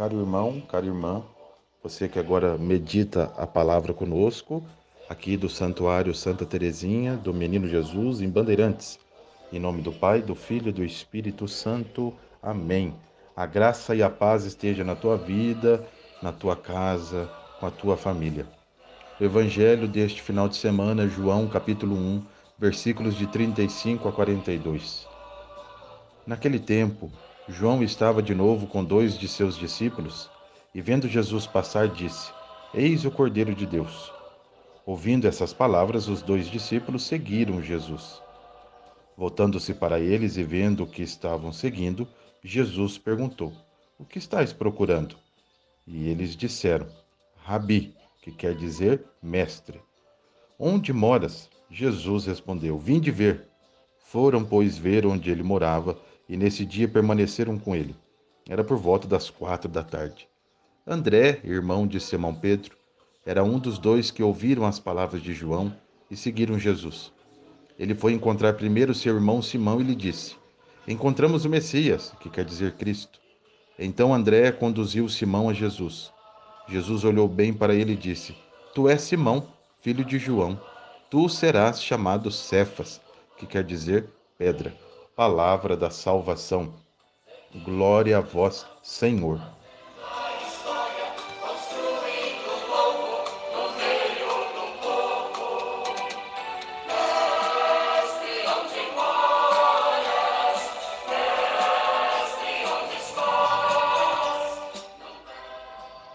Caro irmão, cara irmã, você que agora medita a palavra conosco, aqui do Santuário Santa Teresinha, do Menino Jesus, em Bandeirantes. Em nome do Pai, do Filho e do Espírito Santo. Amém. A graça e a paz esteja na tua vida, na tua casa, com a tua família. O evangelho deste final de semana, João capítulo 1, versículos de 35 a 42. Naquele tempo, João estava de novo com dois de seus discípulos e, vendo Jesus passar, disse: Eis o Cordeiro de Deus. Ouvindo essas palavras, os dois discípulos seguiram Jesus. Voltando-se para eles e vendo o que estavam seguindo, Jesus perguntou: O que estáis procurando? E eles disseram: Rabi, que quer dizer mestre. Onde moras? Jesus respondeu: Vinde ver. Foram, pois, ver onde ele morava e nesse dia permaneceram com ele. Era por volta das quatro da tarde. André, irmão de Simão Pedro, era um dos dois que ouviram as palavras de João e seguiram Jesus. Ele foi encontrar primeiro seu irmão Simão e lhe disse: Encontramos o Messias, que quer dizer Cristo. Então André conduziu Simão a Jesus. Jesus olhou bem para ele e disse: Tu és Simão, filho de João. Tu serás chamado Cefas, que quer dizer pedra palavra da salvação. Glória a vós, Senhor.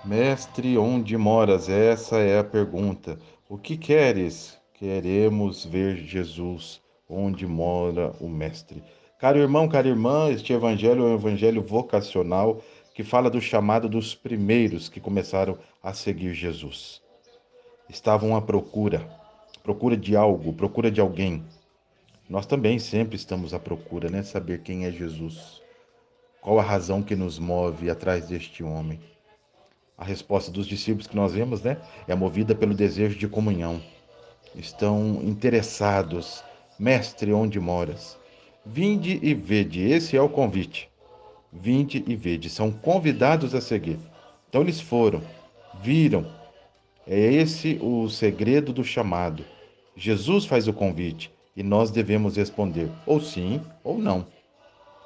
Mestre, onde moras? Essa é a pergunta. O que queres? Queremos ver Jesus onde mora o Mestre. Caro irmão, cara irmã, este evangelho é um evangelho vocacional que fala do chamado dos primeiros que começaram a seguir Jesus. Estavam à procura, procura de algo, procura de alguém. Nós também sempre estamos à procura, né? Saber quem é Jesus. Qual a razão que nos move atrás deste homem? A resposta dos discípulos que nós vemos, né, é movida pelo desejo de comunhão. Estão interessados Mestre, onde moras? Vinde e vede, esse é o convite. Vinde e vede, são convidados a seguir. Então eles foram, viram. É esse o segredo do chamado. Jesus faz o convite e nós devemos responder ou sim ou não.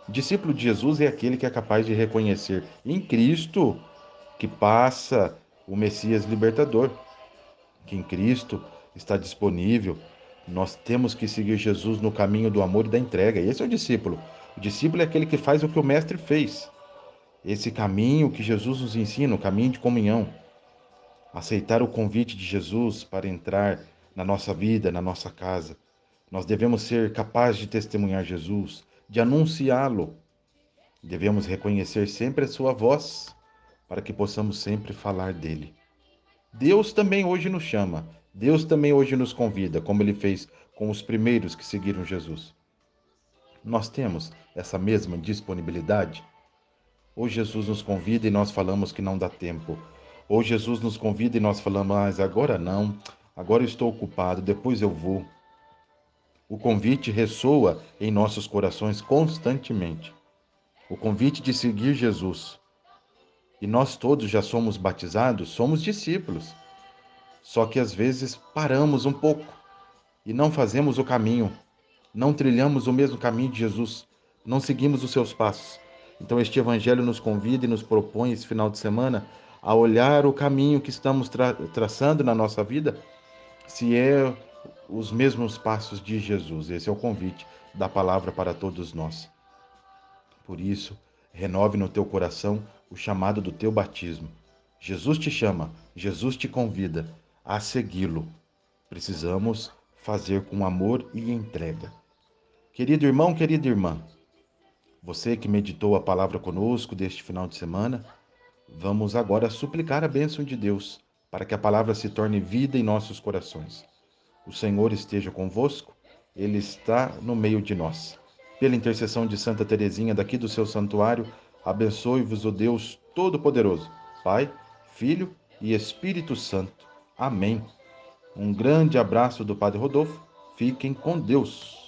O discípulo de Jesus é aquele que é capaz de reconhecer em Cristo que passa o Messias libertador, que em Cristo está disponível nós temos que seguir Jesus no caminho do amor e da entrega. Esse é o discípulo. O discípulo é aquele que faz o que o mestre fez. Esse caminho que Jesus nos ensina, o caminho de comunhão. Aceitar o convite de Jesus para entrar na nossa vida, na nossa casa. Nós devemos ser capazes de testemunhar Jesus, de anunciá-lo. Devemos reconhecer sempre a sua voz, para que possamos sempre falar dele. Deus também hoje nos chama Deus também hoje nos convida, como ele fez com os primeiros que seguiram Jesus. Nós temos essa mesma disponibilidade? Ou Jesus nos convida e nós falamos que não dá tempo? Ou Jesus nos convida e nós falamos, mas agora não, agora estou ocupado, depois eu vou. O convite ressoa em nossos corações constantemente. O convite de seguir Jesus. E nós todos já somos batizados, somos discípulos. Só que às vezes paramos um pouco e não fazemos o caminho, não trilhamos o mesmo caminho de Jesus, não seguimos os seus passos. Então, este Evangelho nos convida e nos propõe esse final de semana a olhar o caminho que estamos tra traçando na nossa vida, se é os mesmos passos de Jesus. Esse é o convite da palavra para todos nós. Por isso, renove no teu coração o chamado do teu batismo. Jesus te chama, Jesus te convida a segui-lo. Precisamos fazer com amor e entrega. Querido irmão, querida irmã, você que meditou a palavra conosco deste final de semana, vamos agora suplicar a bênção de Deus para que a palavra se torne vida em nossos corações. O Senhor esteja convosco, Ele está no meio de nós. Pela intercessão de Santa Teresinha daqui do seu santuário, abençoe-vos o Deus Todo-Poderoso, Pai, Filho e Espírito Santo. Amém. Um grande abraço do Padre Rodolfo. Fiquem com Deus.